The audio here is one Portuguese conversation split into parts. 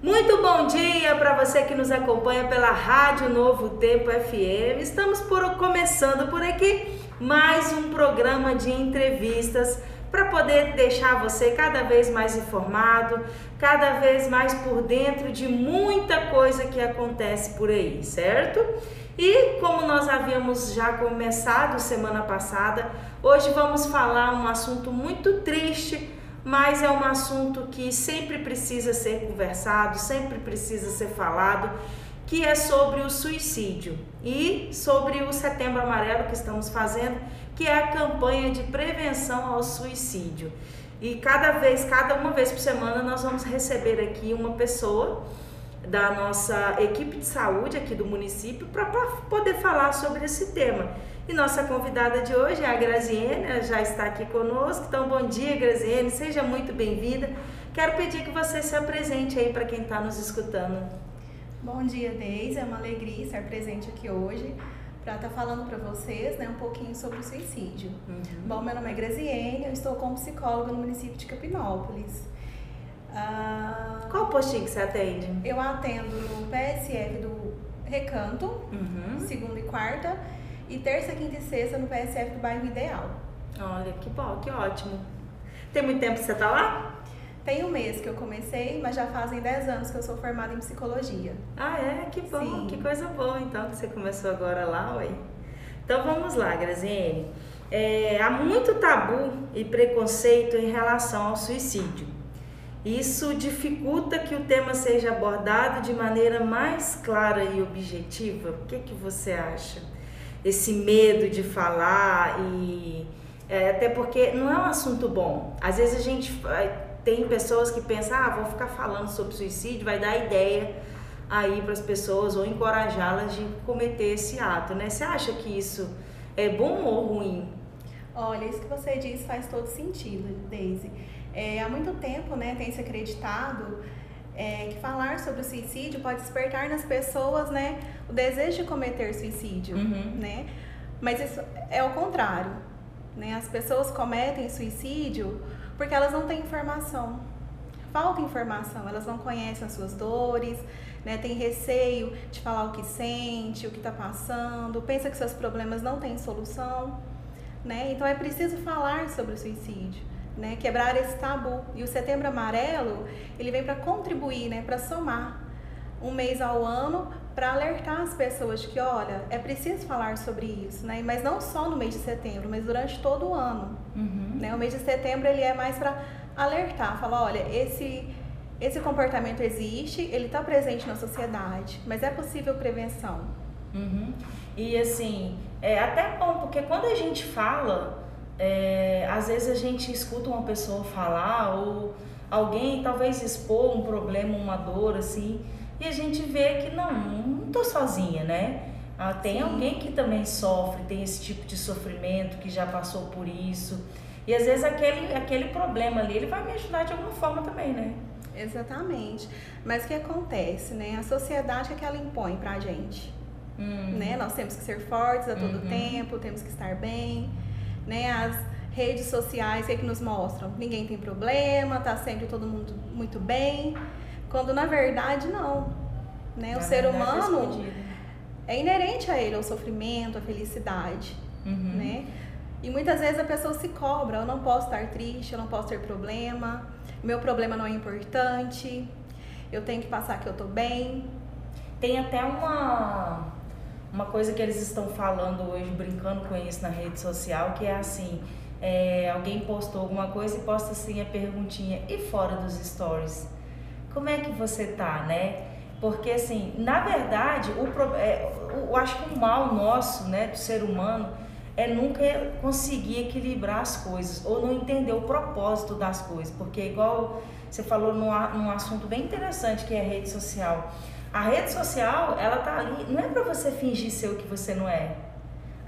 Muito bom dia para você que nos acompanha pela Rádio Novo Tempo FM. Estamos por, começando por aqui mais um programa de entrevistas para poder deixar você cada vez mais informado, cada vez mais por dentro de muita coisa que acontece por aí, certo? E como nós havíamos já começado semana passada, hoje vamos falar um assunto muito triste, mas é um assunto que sempre precisa ser conversado, sempre precisa ser falado, que é sobre o suicídio e sobre o Setembro Amarelo que estamos fazendo, que é a campanha de prevenção ao suicídio. E cada vez, cada uma vez por semana, nós vamos receber aqui uma pessoa da nossa equipe de saúde aqui do município para poder falar sobre esse tema. E nossa convidada de hoje é a Graziene, ela já está aqui conosco. Então, bom dia, Graziene, seja muito bem-vinda. Quero pedir que você se apresente aí para quem está nos escutando. Bom dia, Deise. É uma alegria estar presente aqui hoje para estar tá falando para vocês né, um pouquinho sobre o suicídio. Uhum. Bom, meu nome é Graziene, eu estou como psicóloga no município de Capinópolis. Ah, Qual postinho que você atende? Eu atendo no PSF do Recanto, uhum. segunda e quarta, e terça, quinta e sexta no PSF do bairro Ideal. Olha, que bom, que ótimo. Tem muito tempo que você está lá? Tem um mês que eu comecei, mas já fazem 10 anos que eu sou formada em psicologia. Ah, é? Que bom, Sim. que coisa boa então que você começou agora lá, ué. Então vamos lá, Graziene. É, há muito tabu e preconceito em relação ao suicídio. Isso dificulta que o tema seja abordado de maneira mais clara e objetiva? O que, que você acha? Esse medo de falar e. É, até porque não é um assunto bom. Às vezes a gente tem pessoas que pensam, ah, vou ficar falando sobre suicídio, vai dar ideia aí para as pessoas ou encorajá-las de cometer esse ato, né? Você acha que isso é bom ou ruim? Olha, isso que você diz faz todo sentido, Daisy. É, há muito tempo, né, tem se acreditado é, que falar sobre o suicídio pode despertar nas pessoas, né, o desejo de cometer suicídio, uhum. né? Mas isso é o contrário, né? As pessoas cometem suicídio porque elas não têm informação. Falta informação, elas não conhecem as suas dores, né? Tem receio de falar o que sente, o que está passando, pensa que seus problemas não têm solução, né? Então é preciso falar sobre o suicídio né, quebrar esse tabu. E o Setembro Amarelo, ele vem para contribuir, né, para somar um mês ao ano para alertar as pessoas que, olha, é preciso falar sobre isso, né? Mas não só no mês de setembro, mas durante todo o ano. Uhum. Né? O mês de setembro ele é mais para alertar, falar, olha, esse esse comportamento existe, ele está presente na sociedade, mas é possível prevenção. Uhum. E assim, é até bom, porque quando a gente fala é, às vezes a gente escuta uma pessoa falar ou alguém talvez expor um problema, uma dor assim, e a gente vê que não, não tô sozinha, né? Ah, tem Sim. alguém que também sofre, tem esse tipo de sofrimento, que já passou por isso. E às vezes aquele, aquele problema ali, ele vai me ajudar de alguma forma também, né? Exatamente. Mas o que acontece, né? A sociedade é que ela impõe pra gente. Hum. Né? Nós temos que ser fortes a todo uhum. tempo, temos que estar bem né? As redes sociais que, é que nos mostram? Ninguém tem problema, tá sempre todo mundo muito bem, quando na verdade não, né? o ser humano é, é inerente a ele o sofrimento, a felicidade, uhum. né? E muitas vezes a pessoa se cobra, eu não posso estar triste, eu não posso ter problema, meu problema não é importante, eu tenho que passar que eu tô bem. Tem até uma uma coisa que eles estão falando hoje, brincando com isso na rede social, que é assim, é, alguém postou alguma coisa e posta assim a perguntinha, e fora dos stories? Como é que você tá, né? Porque assim, na verdade, o, é, eu acho que o mal nosso, né, do ser humano, é nunca conseguir equilibrar as coisas, ou não entender o propósito das coisas, porque igual você falou num, num assunto bem interessante que é rede social, a rede social, ela tá ali, não é para você fingir ser o que você não é.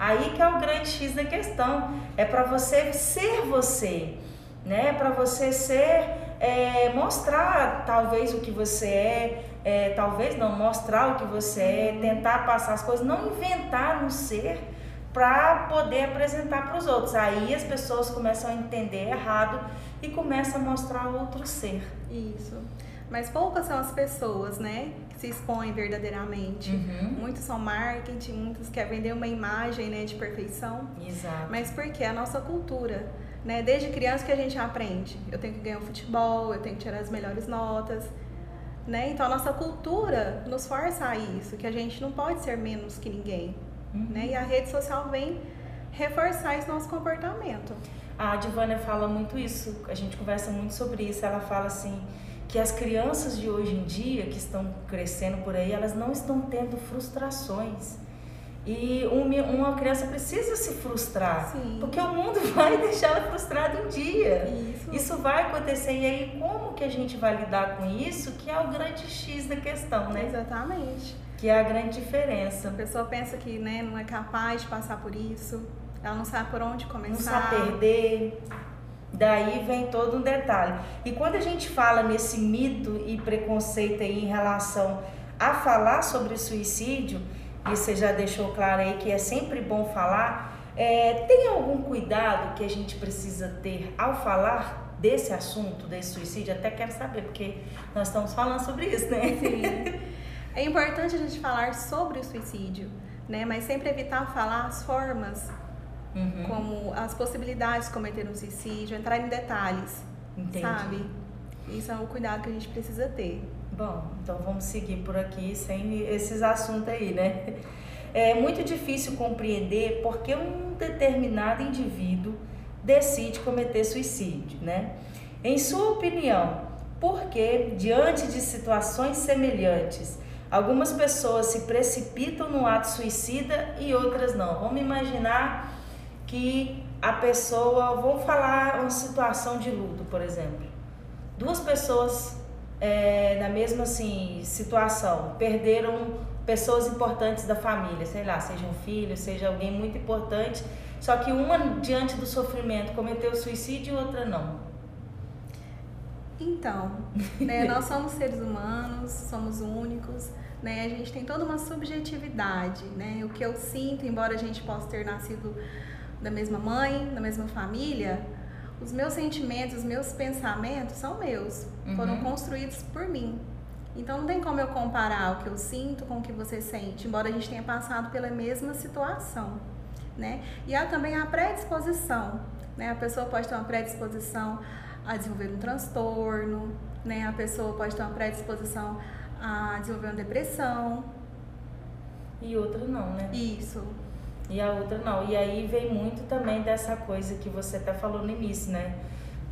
Aí que é o grande X da questão. É para você ser você, né? Para você ser, é, mostrar talvez o que você é, é, talvez não, mostrar o que você é, tentar passar as coisas, não inventar um ser para poder apresentar para os outros. Aí as pessoas começam a entender errado e começam a mostrar outro ser. Isso. mas poucas são as pessoas, né, se expõem verdadeiramente. Uhum. Muitos são marketing, muitos querem vender uma imagem, né, de perfeição. Exato. Mas por quê? A nossa cultura, né? Desde criança que a gente aprende. Eu tenho que ganhar o futebol, eu tenho que tirar as melhores notas, né? Então a nossa cultura nos força a isso, que a gente não pode ser menos que ninguém, Uhum. né? E a rede social vem reforçar esse nosso comportamento. A Divânia fala muito isso, a gente conversa muito sobre isso. Ela fala assim que as crianças de hoje em dia que estão crescendo por aí, elas não estão tendo frustrações. E uma criança precisa se frustrar, Sim. porque o mundo vai deixar ela frustrada um dia. Isso. Isso vai acontecer e aí como que a gente vai lidar com isso, que é o grande X da questão, né? Exatamente. Que é a grande A diferença. pessoa pensa que né, não é capaz de passar por isso, ela não sabe por onde Não começar. sabe perder. Daí vem todo um detalhe. E quando a gente fala nesse mito e preconceito aí em relação a falar sobre suicídio, e você já deixou claro aí que é sempre bom falar, é, tem algum cuidado que a gente precisa ter ao falar desse assunto, desse suicídio? Até quero saber, porque nós estamos falando sobre isso, né? Sim. É importante a gente falar sobre o suicídio, né? Mas sempre evitar falar as formas, Uhum, como as possibilidades de cometer um suicídio, entrar em detalhes, entendi. sabe? Isso é o cuidado que a gente precisa ter. Bom, então vamos seguir por aqui sem esses assuntos aí, né? É muito difícil compreender porque um determinado indivíduo decide cometer suicídio, né? Em sua opinião, por que, diante de situações semelhantes, algumas pessoas se precipitam no ato suicida e outras não? Vamos imaginar que a pessoa, vamos falar uma situação de luto, por exemplo. Duas pessoas é, na mesma assim, situação, perderam pessoas importantes da família, sei lá, seja um filho, seja alguém muito importante, só que uma diante do sofrimento cometeu suicídio e outra não. Então, né, nós somos seres humanos, somos únicos, né? A gente tem toda uma subjetividade, né? O que eu sinto, embora a gente possa ter nascido da mesma mãe, da mesma família, os meus sentimentos, os meus pensamentos são meus, foram Uhum. construídos por mim. Então não tem como eu comparar o que eu sinto com o que você sente, embora a gente tenha passado pela mesma situação, né? E há também a predisposição, né? A pessoa pode ter uma predisposição a desenvolver um transtorno, né? A pessoa pode ter uma predisposição a desenvolver uma depressão. E outra não, né? Isso. E a outra não. E aí vem muito também dessa coisa que você até falou no início, né?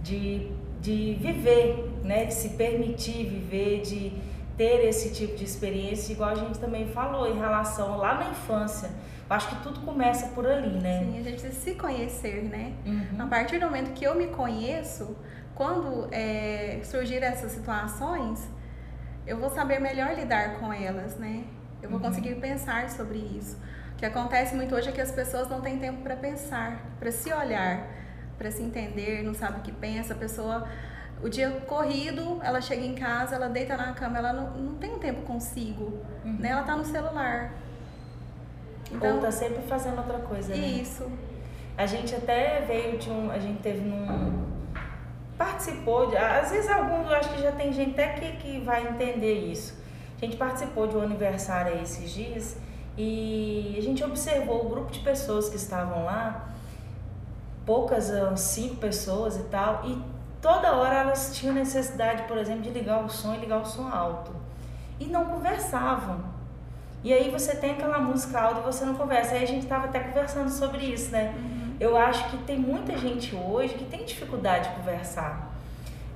De, de viver, né? De se permitir viver, de ter esse tipo de experiência, igual a gente também falou em relação lá na infância. Eu acho que tudo começa por ali, né? Sim, a gente precisa se conhecer, né? A Uhum. partir do momento que eu me conheço, quando é, surgir essas situações, eu vou saber melhor lidar com elas, né? Eu vou Uhum. conseguir pensar sobre isso. O que acontece muito hoje é que as pessoas não têm tempo para pensar, para se olhar, para se entender, não sabe o que pensa. A pessoa, o dia corrido, ela chega em casa, ela deita na cama, ela não, não tem um tempo consigo, Uhum. né? Ela tá no celular. Ou tá sempre fazendo outra coisa, né? isso. A gente até veio de um. A gente teve num. Participou de. Às vezes alguns, acho que já tem gente até que, que vai entender isso. A gente participou de um aniversário aí esses dias e a gente observou o grupo de pessoas que estavam lá, poucas, ah, cinco pessoas e tal, e toda hora elas tinham necessidade, por exemplo, de ligar o som e ligar o som alto. E não conversavam. E aí você tem aquela música alta e você não conversa. Aí a gente estava até conversando sobre isso, né? Eu acho que tem muita gente hoje que tem dificuldade de conversar.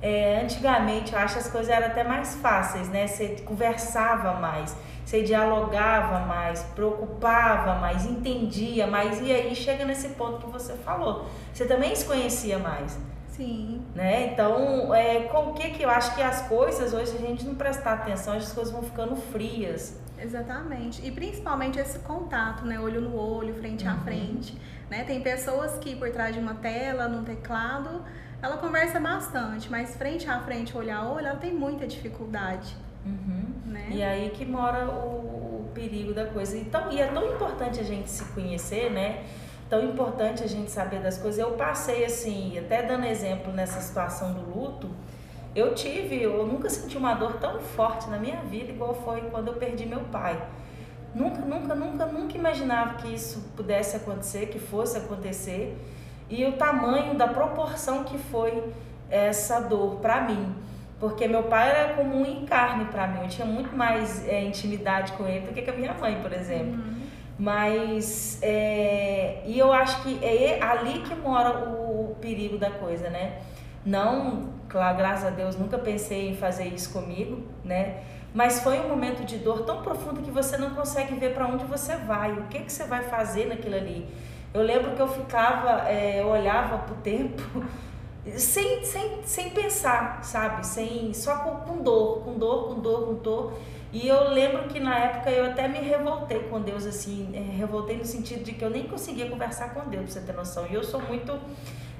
É, antigamente, eu acho que as coisas eram até mais fáceis, né? Você conversava mais, você dialogava mais, preocupava mais, entendia mais. E aí chega nesse ponto que você falou. Você também se conhecia mais, Sim. né? Então, é, com o que que eu acho que as coisas hoje, a gente não prestar atenção, as coisas vão ficando frias. Exatamente. E principalmente esse contato, né? Olho no olho, frente a Uhum. frente. Né? Tem pessoas que por trás de uma tela, num teclado, ela conversa bastante, mas frente a frente, olho a olho, ela tem muita dificuldade. Uhum. Né? E aí que mora o, o perigo da coisa. Então, e é tão importante a gente se conhecer, né? Tão importante a gente saber das coisas. Eu passei assim, até dando exemplo nessa situação do luto, eu tive, eu nunca senti uma dor tão forte na minha vida igual foi quando eu perdi meu pai. Nunca, nunca, nunca, nunca imaginava que isso pudesse acontecer, que fosse acontecer. E o tamanho da proporção que foi essa dor para mim. Porque meu pai era como um encarne para mim. Eu tinha muito mais é, intimidade com ele do que com a minha mãe, por exemplo. Uhum. Mas, é, e eu acho que é ali que mora o, perigo da coisa, né? Não, claro, graças a Deus, nunca pensei em fazer isso comigo, né? Mas foi um momento de dor tão profundo que você não consegue ver para onde você vai, o que, que você vai fazer naquilo ali. Eu lembro que eu ficava, é, eu olhava pro tempo sem, sem, sem pensar, sabe? Sem, só com, com dor, com dor, com dor, com dor. E eu lembro que na época eu até me revoltei com Deus, assim, é, revoltei no sentido de que eu nem conseguia conversar com Deus, pra você ter noção. E eu sou muito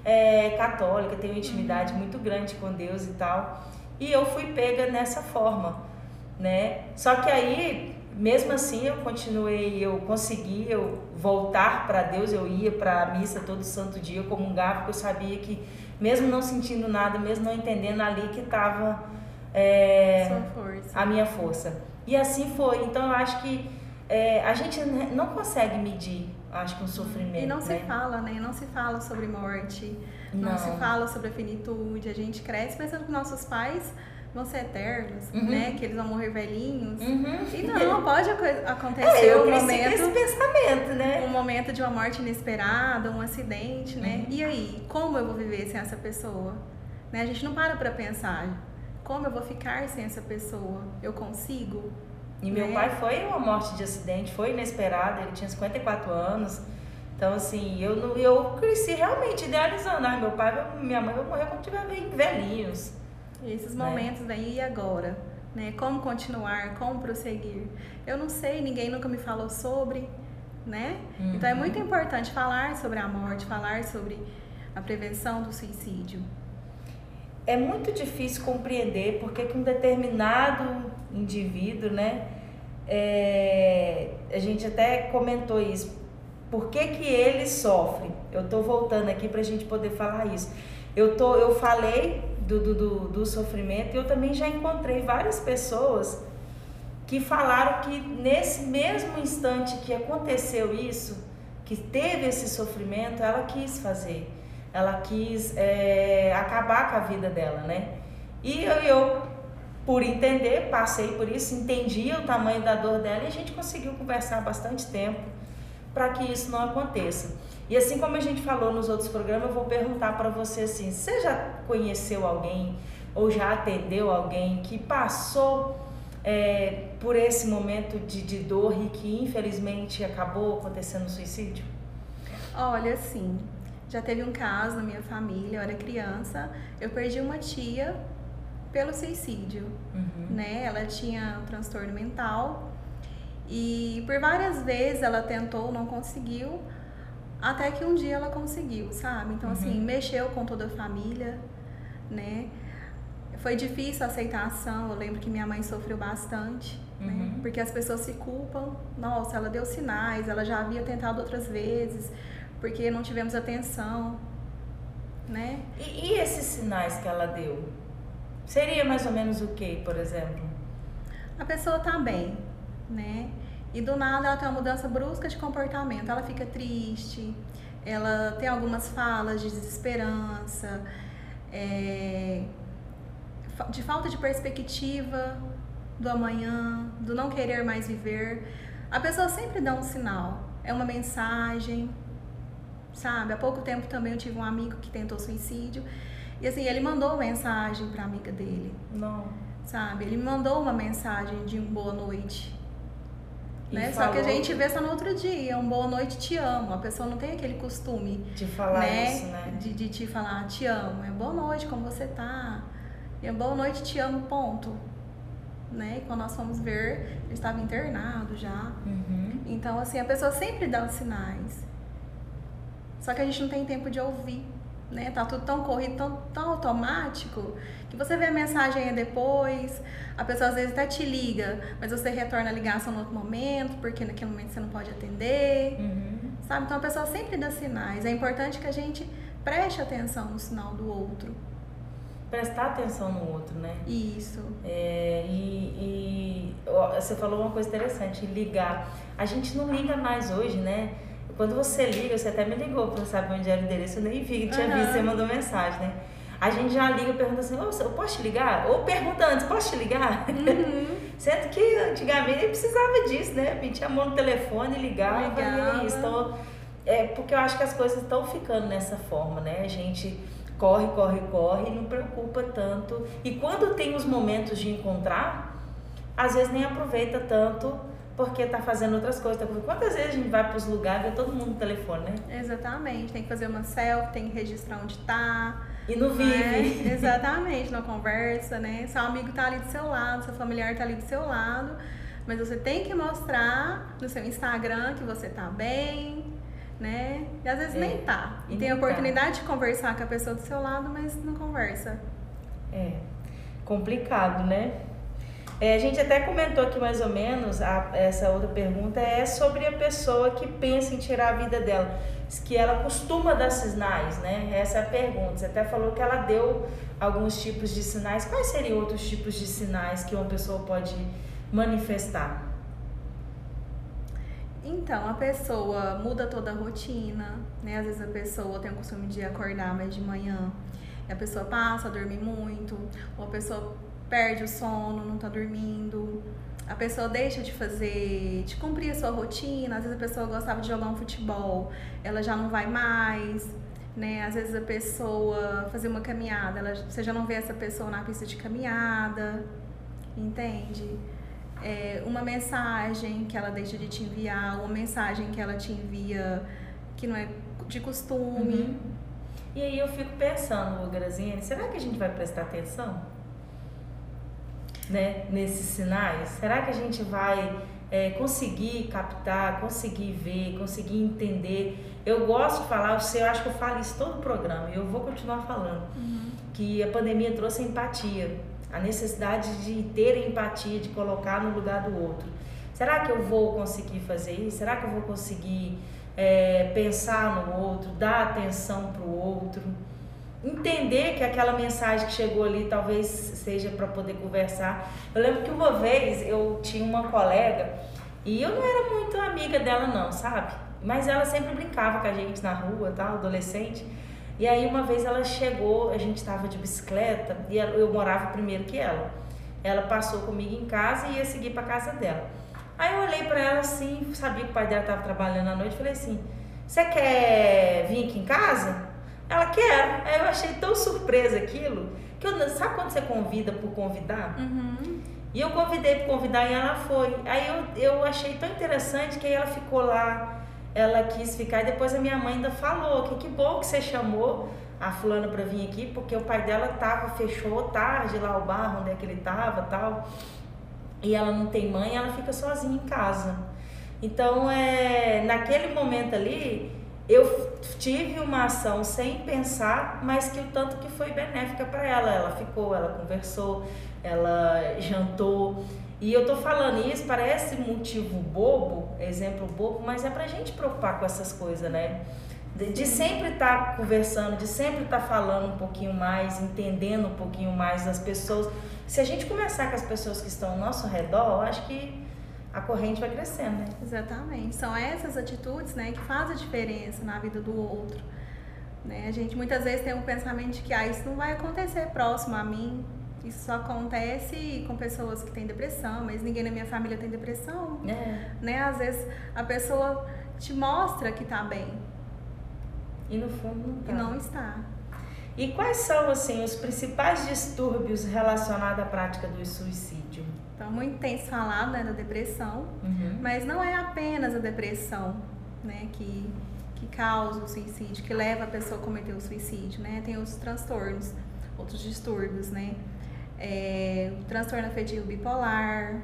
é, católica, tenho intimidade muito grande com Deus e tal. E eu fui pega nessa forma, né? Só que aí, mesmo assim, eu continuei, eu consegui eu voltar para Deus, eu ia para a missa todo santo dia, eu comungava, porque eu sabia que, mesmo não sentindo nada, mesmo não entendendo, ali que estava é, a minha força. E assim foi. Então, eu acho que é, a gente não consegue medir acho que um sofrimento. E não se né? fala, né? Não se fala sobre morte, não. não. se fala sobre a finitude. A gente cresce pensando que nossos pais vão ser eternos, uhum. né? Que eles vão morrer velhinhos. Uhum. E não, pode acontecer é, um momento. esse pensamento, né? Um momento de uma morte inesperada, um acidente, né? Uhum. E aí, como eu vou viver sem essa pessoa? Né? A gente não para pra pensar. Como eu vou ficar sem essa pessoa? Eu consigo? E meu né? pai foi uma morte de acidente, foi inesperada, ele tinha 54 anos. Então, assim, eu, eu cresci realmente idealizando. Ah, meu pai e minha mãe vão morrer quando tiver velhinhos. Esses né? momentos aí e agora? Né? Como continuar, como prosseguir? Eu não sei, ninguém nunca me falou sobre, né? Uhum. Então é muito uhum. importante falar sobre a morte, falar sobre a prevenção do suicídio. É muito difícil compreender porque que um determinado indivíduo, né? É, a gente até comentou isso. Por que, que ele sofre? Eu estou voltando aqui para a gente poder falar isso. Eu, tô, eu falei do, do, do, do sofrimento e eu também já encontrei várias pessoas que falaram que nesse mesmo instante que aconteceu isso, que teve esse sofrimento, ela quis fazer, ela quis é, acabar com a vida dela, né? E eu, eu por entender, passei por isso, entendia o tamanho da dor dela e a gente conseguiu conversar bastante tempo para que isso não aconteça. E assim como a gente falou nos outros programas, eu vou perguntar para você assim: você já conheceu alguém ou já atendeu alguém que passou é, por esse momento de, de dor e que infelizmente acabou acontecendo suicídio? Olha, sim. Já teve um caso na minha família, eu era criança, eu perdi uma tia pelo suicídio, uhum. né? Ela tinha um transtorno mental e por várias vezes ela tentou, não conseguiu, até que um dia ela conseguiu, sabe? Então assim, uhum. assim, mexeu com toda a família, né? Foi difícil a aceitação, eu lembro que minha mãe sofreu bastante, né? uhum. né? Porque as pessoas se culpam, nossa, ela deu sinais, ela já havia tentado outras vezes, porque não tivemos atenção, né? E, e esses sinais que ela deu? Seria mais ou menos o que, por exemplo? A pessoa tá bem, né? E do nada ela tem uma mudança brusca de comportamento. Ela fica triste, ela tem algumas falas de desesperança, é, de falta de perspectiva do amanhã, do não querer mais viver. A pessoa sempre dá um sinal, é uma mensagem, sabe? Há pouco tempo também eu tive um amigo que tentou suicídio e assim, ele mandou mensagem pra amiga dele. Não. Sabe? Ele me mandou uma mensagem de um boa noite. Né? Só que a gente vê só no outro dia, um boa noite, te amo. A pessoa não tem aquele costume de falar né? isso, né? De, de te falar, te amo. É boa noite, como você tá? E é boa noite, te amo, ponto. Né? E quando nós fomos ver, ele estava internado já. Uhum. Então, assim, a pessoa sempre dá os sinais. Só que a gente não tem tempo de ouvir né? Tá tudo tão corrido, tão, tão automático, que você vê a mensagem aí depois, a pessoa às vezes até te liga, mas você retorna a ligação no outro momento, porque naquele momento você não pode atender, uhum. sabe? Então a pessoa sempre dá sinais. É importante que a gente preste atenção no sinal do outro. prestar atenção no outro, né? Isso. É, e, e você falou uma coisa interessante, ligar. A gente não liga mais hoje, né? Quando você liga, você até me ligou para saber onde era o endereço, eu nem vi, tinha uhum. visto, você mandou mensagem, né? A gente já liga e pergunta assim, oh, eu posso te ligar? Ou pergunta antes, posso te ligar? Uhum. Sendo que antigamente nem precisava disso, né? Metia a mão no telefone, ligava, ligava. e isso. Então, é porque eu acho que as coisas estão ficando nessa forma, né? A gente corre, corre, corre e não preocupa tanto. E quando tem os momentos de encontrar, às vezes nem aproveita tanto porque tá fazendo outras coisas. Tá... Quantas vezes a gente vai para os lugares e vê todo mundo no telefone, né? Exatamente. Tem que fazer uma selfie, tem que registrar onde tá. E não vive. É, exatamente, não conversa, né? Seu amigo tá ali do seu lado, seu familiar tá ali do seu lado. Mas você tem que mostrar no seu Instagram que você tá bem, né? E às vezes é, nem tá. E, tem a tá. oportunidade tá. de conversar com a pessoa do seu lado, mas não conversa. É. Complicado, né? É, a gente até comentou aqui mais ou menos, a, essa outra pergunta é sobre a pessoa que pensa em tirar a vida dela, que ela costuma dar sinais, né? Essa é a pergunta. Você até falou que ela deu alguns tipos de sinais. Quais seriam outros tipos de sinais que uma pessoa pode manifestar? Então, a pessoa muda toda a rotina, né? Às vezes a pessoa tem o costume de acordar mais de manhã, a pessoa passa a dormir muito, ou a pessoa perde o sono, não tá dormindo. A pessoa deixa de fazer, de cumprir a sua rotina. Às vezes a pessoa gostava de jogar um futebol, ela já não vai mais, né? Às vezes a pessoa fazer uma caminhada, ela, você já não vê essa pessoa na pista de caminhada, entende? É, uma mensagem que ela deixa de te enviar, uma mensagem que ela te envia que não é de costume. Uhum. E aí eu fico pensando, Graziane, será que a gente vai prestar atenção? Né, nesses sinais? Será que a gente vai é, conseguir captar, conseguir ver, conseguir entender? Eu gosto de falar, eu acho que eu falo isso todo o programa e eu vou continuar falando, uhum. que a pandemia trouxe a empatia, a necessidade de ter empatia, de colocar no lugar do outro. Será que eu vou conseguir fazer isso? Será que eu vou conseguir é, pensar no outro, dar atenção para o outro? Entender que aquela mensagem que chegou ali talvez seja para poder conversar. Eu lembro que uma vez eu tinha uma colega e eu não era muito amiga dela não, sabe? Mas ela sempre brincava com a gente na rua, tal, adolescente. E aí uma vez ela chegou, a gente estava de bicicleta e eu morava primeiro que ela. Ela passou comigo em casa e ia seguir para casa dela. Aí eu olhei para ela assim, sabia que o pai dela estava trabalhando à noite, falei assim: "Você quer vir aqui em casa?" Ela quer. Aí eu achei tão surpresa aquilo, que eu, sabe quando você convida por convidar? Uhum. E eu convidei por convidar e ela foi. Aí eu, eu achei tão interessante que aí ela ficou lá, ela quis ficar e depois a minha mãe ainda falou que que bom que você chamou a fulana para vir aqui, porque o pai dela tava, fechou tarde lá o bar onde é que ele tava tal. E ela não tem mãe, ela fica sozinha em casa. Então, é, naquele momento ali, eu tive uma ação sem pensar, mas que o tanto que foi benéfica para ela. Ela ficou, ela conversou, ela jantou. E eu tô falando isso, parece motivo bobo, exemplo bobo, mas é pra gente preocupar com essas coisas, né? De, de sempre estar tá conversando, de sempre estar tá falando um pouquinho mais, entendendo um pouquinho mais das pessoas. Se a gente começar com as pessoas que estão ao nosso redor, eu acho que a corrente vai crescendo, né? Exatamente. São essas atitudes, né, que fazem a diferença na vida do outro. Né? A gente muitas vezes tem um pensamento de que ah, isso não vai acontecer próximo a mim. Isso só acontece com pessoas que têm depressão, mas ninguém na minha família tem depressão. É. Né? Às vezes a pessoa te mostra que tá bem. E no fundo não tá. E não está. E quais são assim os principais distúrbios relacionados à prática do suicídio? Então, muito tem se falado né, da depressão, uhum. mas não é apenas a depressão né, que, que causa o suicídio, que leva a pessoa a cometer o suicídio, né? Tem outros transtornos, outros distúrbios, né? É, o transtorno afetivo bipolar,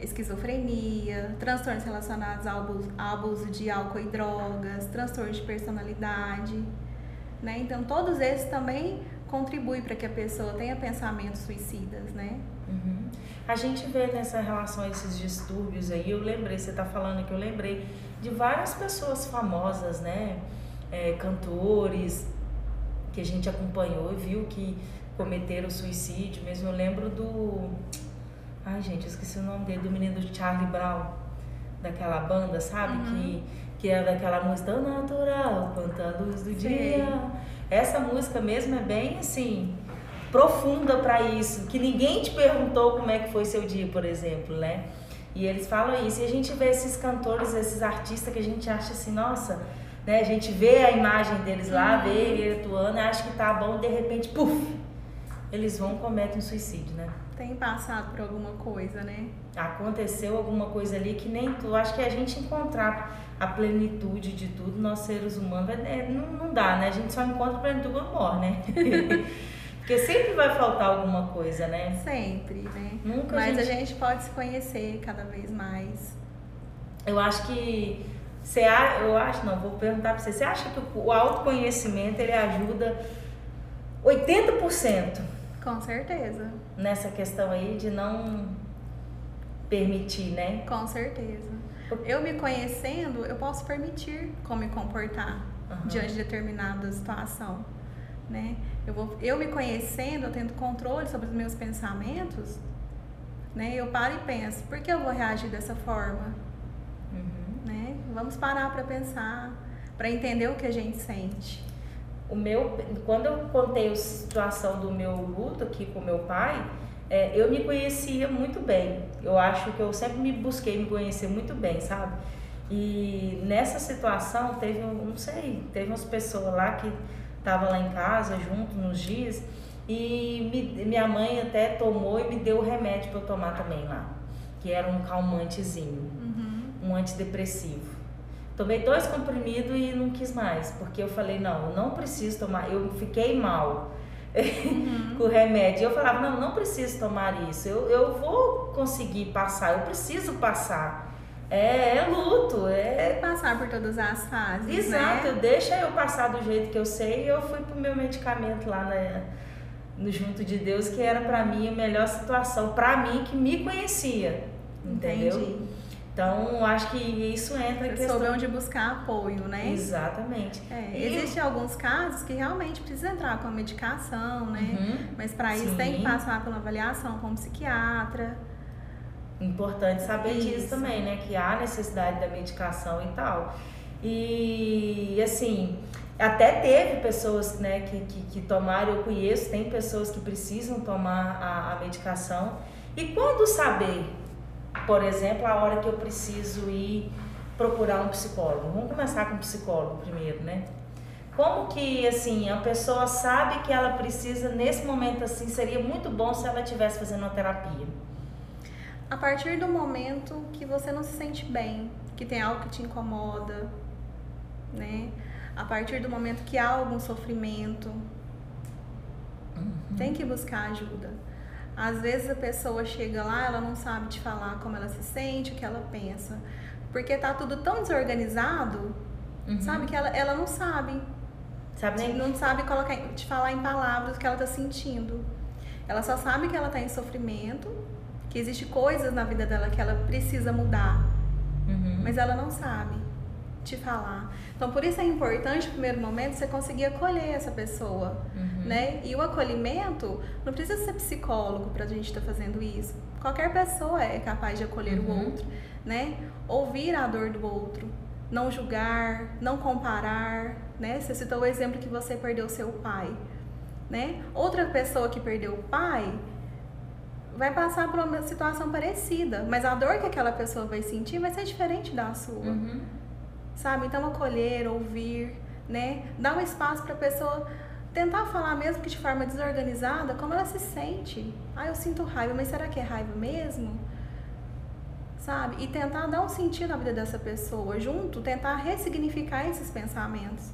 esquizofrenia, transtornos relacionados ao abuso, ao abuso de álcool e drogas, transtornos de personalidade, né? Então, todos esses também contribuem para que a pessoa tenha pensamentos suicidas, né? Uhum. A gente vê nessa relação a esses distúrbios aí, eu lembrei, você está falando que eu lembrei de várias pessoas famosas, né? É, cantores que a gente acompanhou e viu que cometeram suicídio mesmo. Eu lembro do. Ai, gente, eu esqueci o nome dele, do menino do Charlie Brown, daquela banda, sabe? Uhum. Que, que é daquela música tão natural quanto a luz do dia. Essa música mesmo é bem assim, profunda para isso, que ninguém te perguntou como é que foi seu dia, por exemplo, né? E eles falam isso. E a gente vê esses cantores, esses artistas que a gente acha assim, nossa, né? A gente vê a imagem deles lá, Uhum. vê ele atuando, acha que tá bom, de repente, puf, eles vão cometem um suicídio, né? Tem passado por alguma coisa, né? Aconteceu alguma coisa ali que nem tu. Acho que a gente encontrar a plenitude de tudo, nós seres humanos, é, não, não dá, né? A gente só encontra a plenitude quando morre, né? Porque sempre vai faltar alguma coisa, né? Sempre, né? Nunca Mas a a gente- gente pode se conhecer cada vez mais. Eu acho que você, eu acho, não, vou perguntar para você. Você acha que o autoconhecimento ele ajuda 80% Com certeza. nessa questão aí de não permitir, né? Com certeza. Eu me conhecendo, eu posso permitir como me comportar Aham. diante de determinada situação, né? Eu, vou, eu me conhecendo, eu tendo controle sobre os meus pensamentos, né? Eu paro e penso, por que eu vou reagir dessa forma, Uhum. né? Vamos parar para pensar, para entender o que a gente sente. O meu, quando eu contei a situação do meu luto aqui com meu pai, é, eu me conhecia muito bem. Eu acho que eu sempre me busquei me conhecer muito bem, sabe? E nessa situação teve, não sei, teve umas pessoas lá que estavam lá em casa junto nos dias e me- minha mãe até tomou e me deu o remédio para eu tomar também lá, que era um calmantezinho Uhum. um antidepressivo. Tomei dois comprimidos e não quis mais, porque eu falei, não, eu não preciso tomar, eu fiquei mal Uhum. com o remédio. Eu falava, não, não preciso tomar isso, eu, eu vou conseguir passar, eu preciso passar. É, é luto, é. Passar por todas as fases, Exato, né? deixa eu passar do jeito que eu sei e eu fui pro meu medicamento lá na- no Junto de Deus, que era pra mim a melhor situação, pra mim que me conhecia. Entendeu? Entendi. Então, acho que isso entra em questão. soube onde buscar apoio, né? Exatamente. É, E- Existem alguns casos que realmente precisa entrar com a medicação, né? Uhum. Mas para isso tem que passar por uma avaliação com um psiquiatra. Importante saber disso Isso. também, né? Que há necessidade da medicação e tal. E assim, até teve pessoas né, que, que, que tomaram, eu conheço, tem pessoas que precisam tomar a, a medicação. E quando saber, por exemplo, a hora que eu preciso ir procurar um psicólogo? Vamos começar com o psicólogo primeiro, né? Como que, assim, a pessoa sabe que ela precisa, nesse momento, assim, seria muito bom se ela estivesse fazendo uma terapia? A partir do momento que você não se sente bem, que tem algo que te incomoda, né? A partir do momento que há algum sofrimento, tem que buscar ajuda. Às vezes a pessoa chega lá, ela não sabe te falar como ela se sente, o que ela pensa. Porque tá tudo tão desorganizado, Uhum. sabe? Que ela, ela não sabe. Sabe nem não sabe colocar, te falar em palavras o que ela tá sentindo. Ela só sabe que ela tá em sofrimento, que existe coisas na vida dela que ela precisa mudar, Uhum. mas ela não sabe te falar. Então, por isso é importante, no primeiro momento, você conseguir acolher essa pessoa, Uhum. né? E o acolhimento não precisa ser psicólogo pra gente estar fazendo isso. Qualquer pessoa é capaz de acolher o Uhum. outro, né? Ouvir a dor do outro, não julgar, não comparar, né? Você citou o exemplo que você perdeu seu pai, né? Outra pessoa que perdeu o pai vai passar por uma situação parecida, mas a dor que aquela pessoa vai sentir vai ser diferente da sua Uhum. sabe? Então acolher, ouvir, né? Dar um espaço para a pessoa tentar falar mesmo que de forma desorganizada como ela se sente. Ah, eu sinto raiva, mas será que é raiva mesmo? Sabe? E tentar dar um sentido à vida dessa pessoa, junto, tentar ressignificar esses pensamentos,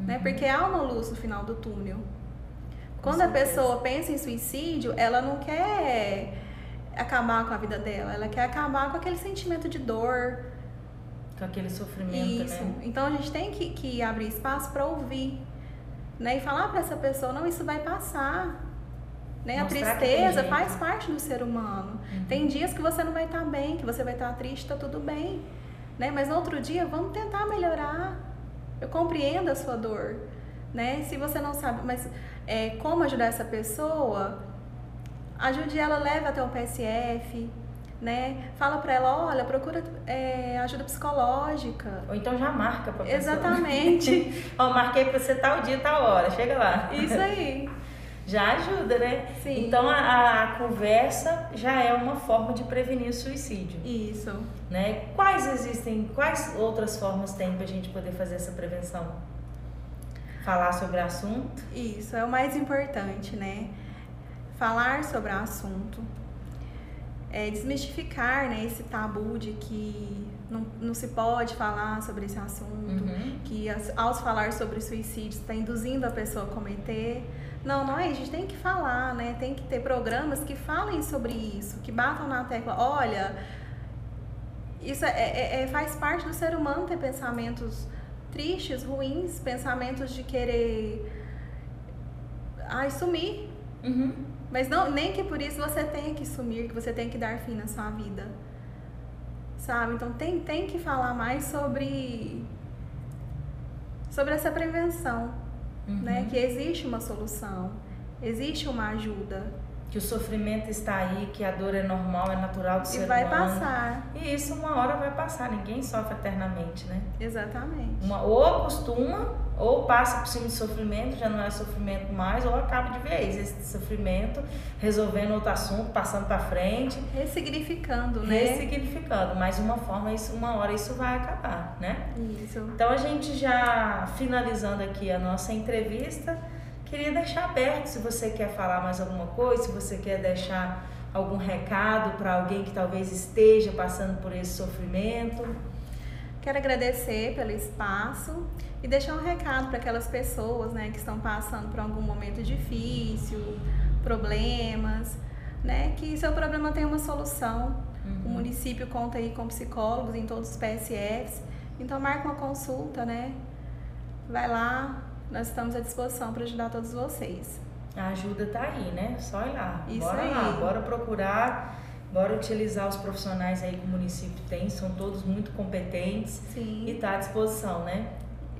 né? Uhum. Porque há uma luz no final do túnel. Quando a pessoa pensa em suicídio, ela não quer acabar com a vida dela, ela quer acabar com aquele sentimento de dor, Com aquele sofrimento, isso. né? Então a gente tem que, que abrir espaço para ouvir, né? E falar para essa pessoa, não, isso vai passar. Né? A Mostrar tristeza faz parte do ser humano. Uhum. Tem dias que você não vai estar bem, que você vai estar triste, tá tudo bem. Né? Mas no outro dia, vamos tentar melhorar. Eu compreendo a sua dor. Né? Se você não sabe, mas é, como ajudar essa pessoa, ajude ela, leve até o PSF, né? Fala para ela, olha, procura é, ajuda psicológica. Ou então já marca para pessoa. Exatamente. Ó, marquei para você tal dia, tal hora, chega lá. Isso aí. já ajuda, né? Sim. Então a, a, conversa já é uma forma de prevenir o suicídio. Isso. Né? Quais existem, quais outras formas tem para a gente poder fazer essa prevenção? Falar sobre o assunto? Isso, é o mais importante, né? Falar sobre o assunto. É, desmistificar né, esse tabu de que não, não se pode falar sobre esse assunto, Uhum. que ao falar sobre suicídio está induzindo a pessoa a cometer. Não, não é, a gente tem que falar, né? Tem que ter programas que falem sobre isso, que batam na tecla, olha, isso é, é- é- faz parte do ser humano ter pensamentos tristes, ruins, pensamentos de querer ai, sumir. Uhum. Mas não, nem que por isso você tenha que sumir, que você tenha que dar fim na sua vida. Sabe? Então tem, tem que falar mais sobre sobre essa prevenção, Uhum. né? Que existe uma solução, existe uma ajuda Que o sofrimento está aí, que a dor é normal, é natural do e ser vai humano. passar. E isso uma hora vai passar, ninguém sofre eternamente, né? Exatamente. Uma, ou acostuma, ou passa por cima de sofrimento, já não é sofrimento mais, ou acaba de vez esse sofrimento, resolvendo outro assunto, passando para frente, Ressignificando, né? ressignificando. Mas uma forma, isso, uma hora isso vai acabar, né? Isso. Então a gente já finalizando aqui a nossa entrevista, queria deixar aberto se você quer falar mais alguma coisa, se você quer deixar algum recado para alguém que talvez esteja passando por esse sofrimento. Quero agradecer pelo espaço e deixar um recado para aquelas pessoas né, que estão passando por algum momento difícil, problemas, né? Que seu problema tem uma solução. O município conta aí com psicólogos em todos os PSFs. Então marca uma consulta, né? Vai lá, nós estamos à disposição para ajudar todos vocês. A ajuda tá aí, né? Só ir lá. Isso bora aí. lá, bora procurar, bora utilizar os profissionais aí que o município tem, são todos muito competentes e Sim, tá à disposição, né?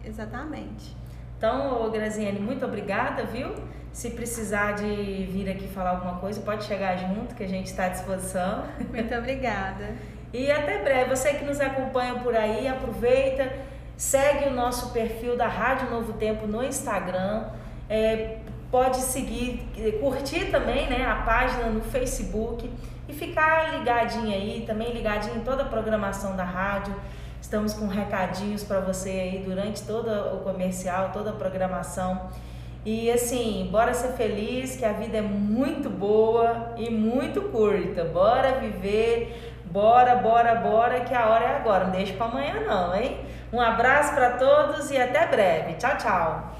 exatamente. Então, ô, Graziane, muito obrigada, viu? Se precisar de vir aqui falar alguma coisa, pode chegar junto, que a gente está à disposição. Muito obrigada. E até breve. Você que nos acompanha por aí, aproveita, segue o nosso perfil da Rádio Novo Tempo no Instagram. É, pode seguir, curtir também né, a página no Facebook e ficar ligadinho aí, também ligadinho em toda a programação da rádio. Estamos com recadinhos para você aí durante todo o comercial, toda a programação. E assim, bora ser feliz, que a vida é muito boa e muito curta. Bora viver, bora, bora, bora, que a hora é agora. Não deixa para amanhã não, hein? Um abraço para todos e até breve. Tchau, tchau.